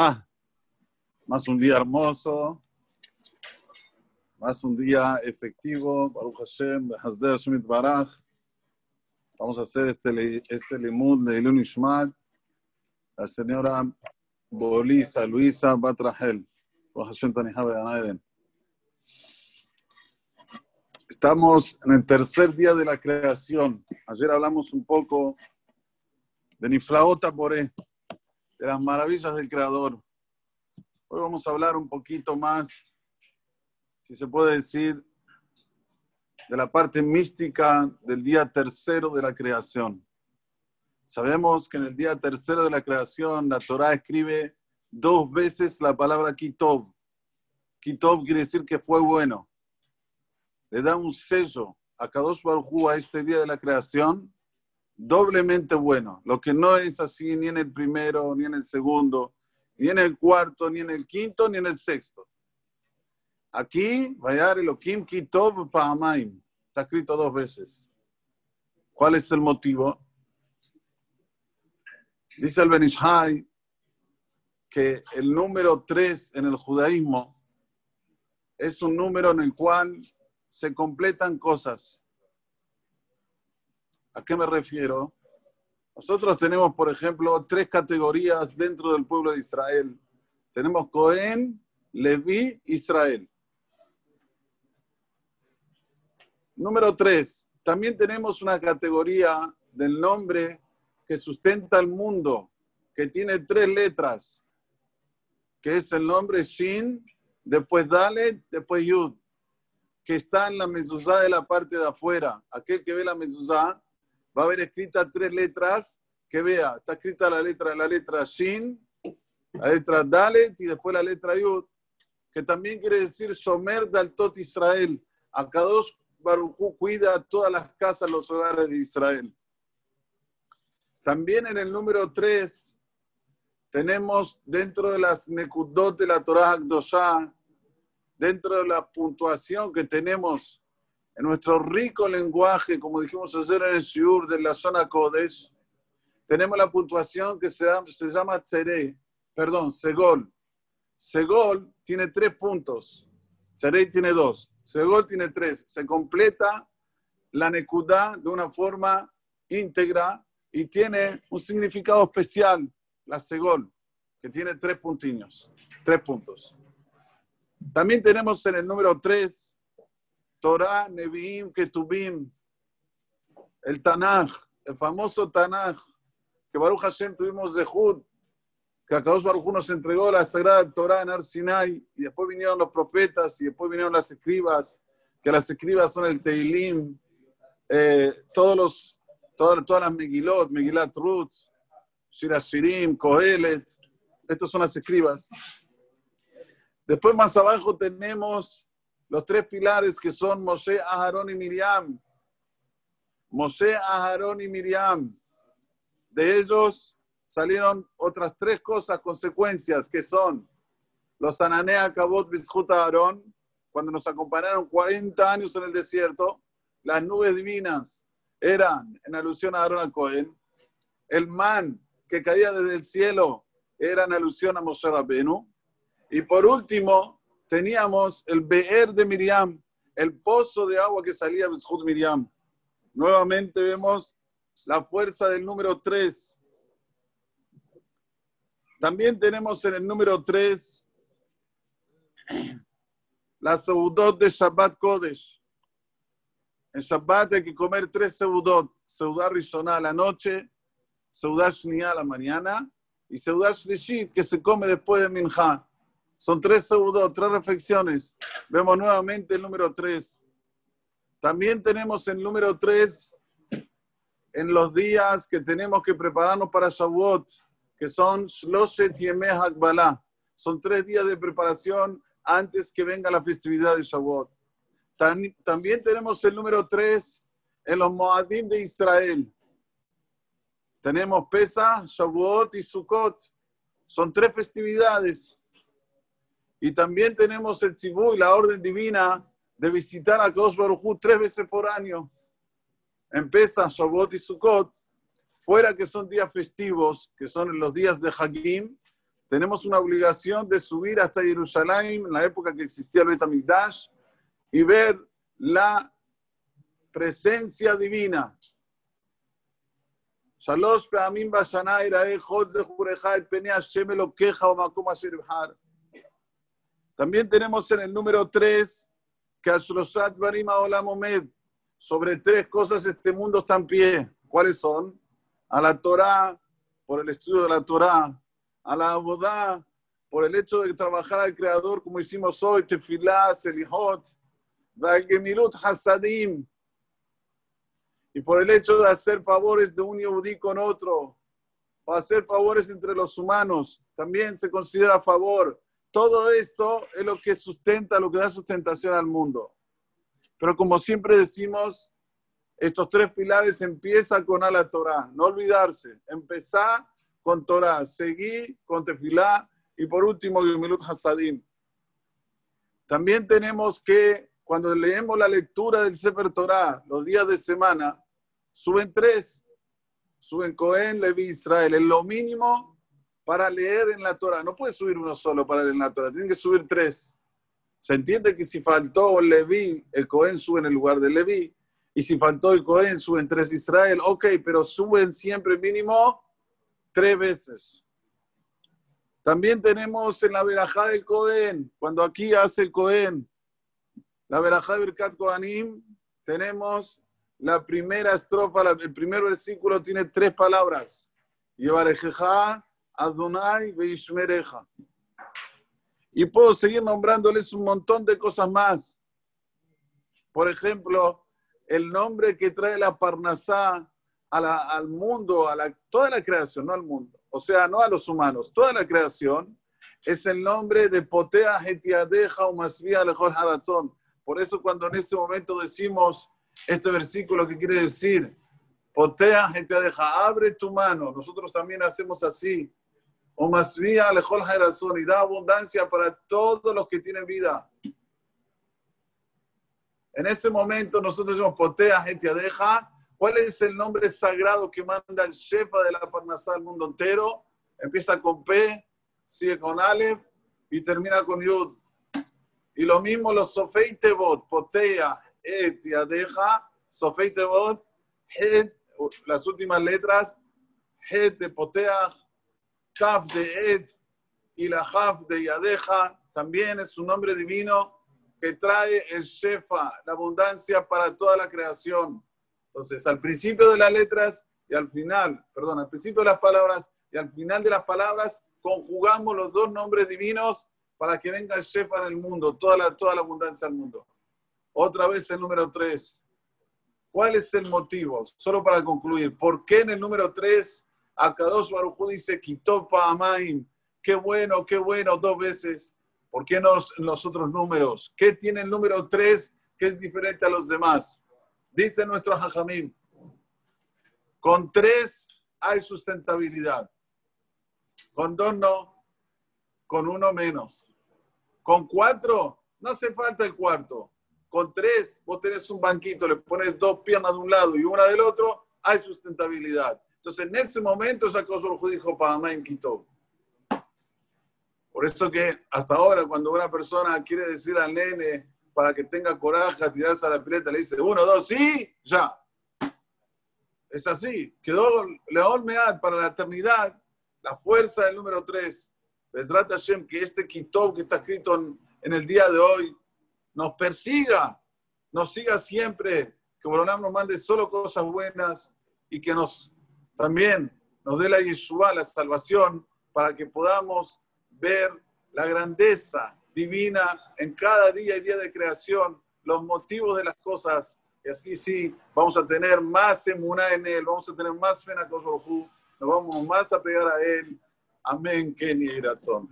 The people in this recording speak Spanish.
Ah, más un día hermoso, más un día efectivo, Baruch Hashem, Hasdeh Hashem Baraj. Vamos a hacer este, este limud de Ilun Ishmat, la señora Bolisa Luisa Batrahel. Estamos en el tercer día de la creación. Ayer hablamos un poco de Niflaota Boré, de las maravillas del Creador. Hoy vamos a hablar un poquito más, si se puede decir, de la parte mística del día tercero de la creación. Sabemos que en el día tercero de la creación la Torah escribe dos veces la palabra Kitov. Kitov quiere decir que fue bueno. Le da un sello a Kadosh Baruj a este día de la creación doblemente bueno. Lo que no es así ni en el primero, ni en el segundo, ni en el cuarto, ni en el quinto, ni en el sexto. Aquí, Vayar Elohim Kitov Pa'amaim. Está escrito dos veces. ¿Cuál es el motivo? Dice el Benishai que el número tres en el judaísmo es un número en el cual se completan cosas. ¿A qué me refiero? Nosotros tenemos, por ejemplo, tres categorías dentro del pueblo de Israel. Tenemos Cohen, Leví, Israel. Número tres, también tenemos una categoría del nombre que sustenta el mundo, que tiene tres letras, que es el nombre Shin, después Dalet, después Yud, que está en la mezuzá de la parte de afuera. Aquel que ve la mezuzá va a haber escrita tres letras, que vea, está escrita la letra, la letra Shin, la letra Dalet y después la letra Yud, que también quiere decir Shomer del Tot Israel. A Kadosh Baruchu cuida todas las casas, los hogares de Israel. También en el número 3 tenemos dentro de las Nekudot de la Torah Akdoshah, dentro de la puntuación que tenemos en nuestro rico lenguaje, como dijimos ayer en el Shiur de la zona Kodesh, tenemos la puntuación que se llama, Tzerei, perdón, Segol. Segol tiene tres puntos, Tzerei tiene dos, Segol tiene tres. Se completa la Nekudá de una forma íntegra y tiene un significado especial, la Segol, que tiene tres puntiños, tres puntos. También tenemos en el número tres Torah, Nevi'im, Ketubim, el Tanaj, el famoso Tanaj, que Baruch Hashem tuvimos de Jud, que a Kadosh Baruch nos entregó la sagrada Torah en Arsinai, y después vinieron los profetas, y después vinieron las escribas, que las escribas son el Teilim, eh, todos los, todas, todas las Megilot, Megilat Ruth, Shirashirim, Kohelet, estos son las escribas. Después más abajo tenemos los tres pilares que son Moshe, Aharón y Miriam. Moshe, Aharón y Miriam. De ellos salieron otras tres cosas, consecuencias, que son los Ananea, Kabot, Bizhut, Aarón, cuando nos acompañaron 40 años en el desierto, las nubes divinas eran en alusión a Aarón a Cohen, el man que caía desde el cielo era en alusión a Moshe Rabenu, y por último, teníamos el Be'er de Miriam, el pozo de agua que salía de Beshut Miriam. Nuevamente vemos la fuerza del número 3. También tenemos en el número 3 la seudot de Shabbat Kodesh. En Shabbat hay que comer tres seudot. Seudá Rishonah a la noche, Seudá Shniá a la mañana y Seudá Shlishit que se come después de Minjá. Son tres segundos, tres reflexiones. Vemos nuevamente el número tres. También tenemos el número tres en los días que tenemos que prepararnos para Shavuot, que son Shloshet Yemeh Hakbalah. Son tres días de preparación antes que venga la festividad de Shavuot. También tenemos el número tres en los Moadim de Israel. Tenemos Pesa, Shavuot y Sukkot. Son tres festividades. Y también tenemos el Tzibú y la orden divina de visitar a Kosh Baruj tres veces por año. Empieza Shavuot y Sukkot, fuera que son días festivos, que son los días de Hagim, tenemos una obligación de subir hasta Jerusalén en la época que existía el Betamigdash y ver la presencia divina. También tenemos en el número 3 que Ashrosat Barima Olamomed, sobre tres cosas este mundo está en pie. ¿Cuáles son? A la Torah, por el estudio de la Torah, a la Abodá, por el hecho de trabajar al Creador como hicimos hoy, Tefilá, Selihot, Gemilut Hasadim, y por el hecho de hacer favores de un yudí con otro, o hacer favores entre los humanos, también se considera favor. Todo esto es lo que sustenta, lo que da sustentación al mundo. Pero como siempre decimos, estos tres pilares empiezan con la Torah. No olvidarse, empezar con Torah, seguir con Tefilá y por último Gemilut Hasadim. También tenemos que cuando leemos la lectura del Sefer Torah los días de semana, suben tres. Suben Cohen, Levi, Israel. Es lo mínimo para leer en la Torah. No puede subir uno solo para leer en la Torah, tienen que subir tres. Se entiende que si faltó Levi, el Cohen sube en el lugar de Levi. Y si faltó el Cohen, suben tres Israel. Ok, pero suben siempre mínimo tres veces. También tenemos en la verajá del Cohen, cuando aquí hace el Cohen, la verajá de Birkat Kohanim, tenemos la primera estrofa, el primer versículo tiene tres palabras. Yevarejeja, Adonai, Veishmereja. Y puedo seguir nombrándoles un montón de cosas más. Por ejemplo, el nombre que trae la Parnasá al mundo, a la, toda la creación, no al mundo. O sea, no a los humanos, toda la creación es el nombre de Potea Hetiadeja o Masvía Lejol Harazón. Por eso cuando en ese momento decimos este versículo que quiere decir, potea gente deja, abre tu mano. Nosotros también hacemos así. O más vía lejol y da abundancia para todos los que tienen vida. En ese momento nosotros decimos potea gente deja. ¿Cuál es el nombre sagrado que manda el shefa de la Parnasá al mundo entero? Empieza con P, sigue con Aleph y termina con Yud. Y lo mismo los Sofeitebot, Potea, Et, Yadeja, Sofeitebot, Het, las últimas letras, Het de Potea, Kaf de Et y la Jaf de Yadeja, también es un nombre divino que trae el Shefa, la abundancia para toda la creación. Entonces, al principio de las letras y al final, perdón, al principio de las palabras y al final de las palabras, conjugamos los dos nombres divinos para que venga el Shefa en el mundo, toda la, toda la abundancia del mundo. Otra vez el número 3. ¿Cuál es el motivo? Solo para concluir, ¿por qué en el número 3 Akadosh Baruj dice Kitopa Amaim? Qué bueno, qué bueno, dos veces. ¿Por qué no los otros números? ¿Qué tiene el número 3 que es diferente a los demás? Dice nuestro Hajamim, con tres hay sustentabilidad, con dos no, con uno menos. Con cuatro, no hace falta el cuarto. Con tres, vos tenés un banquito, le pones dos piernas de un lado y una del otro, hay sustentabilidad. Entonces, en ese momento, cosa lo dijo Panamá en Quito. Por eso que hasta ahora, cuando una persona quiere decir al nene para que tenga coraje a tirarse a la pileta, le dice uno, dos, sí, ya. Es así. Quedó León Mead para la eternidad, la fuerza del número tres. Bezrat Hashem, que este Kitov que está escrito en, el día de hoy nos persiga, nos siga siempre, que Boronam nos mande solo cosas buenas y que nos también nos dé la Yeshua, la salvación, para que podamos ver la grandeza divina en cada día y día de creación, los motivos de las cosas, y así sí vamos a tener más emuná en él, vamos a tener más fe en nos vamos más a pegar a él, Amén, Kenny Iratson.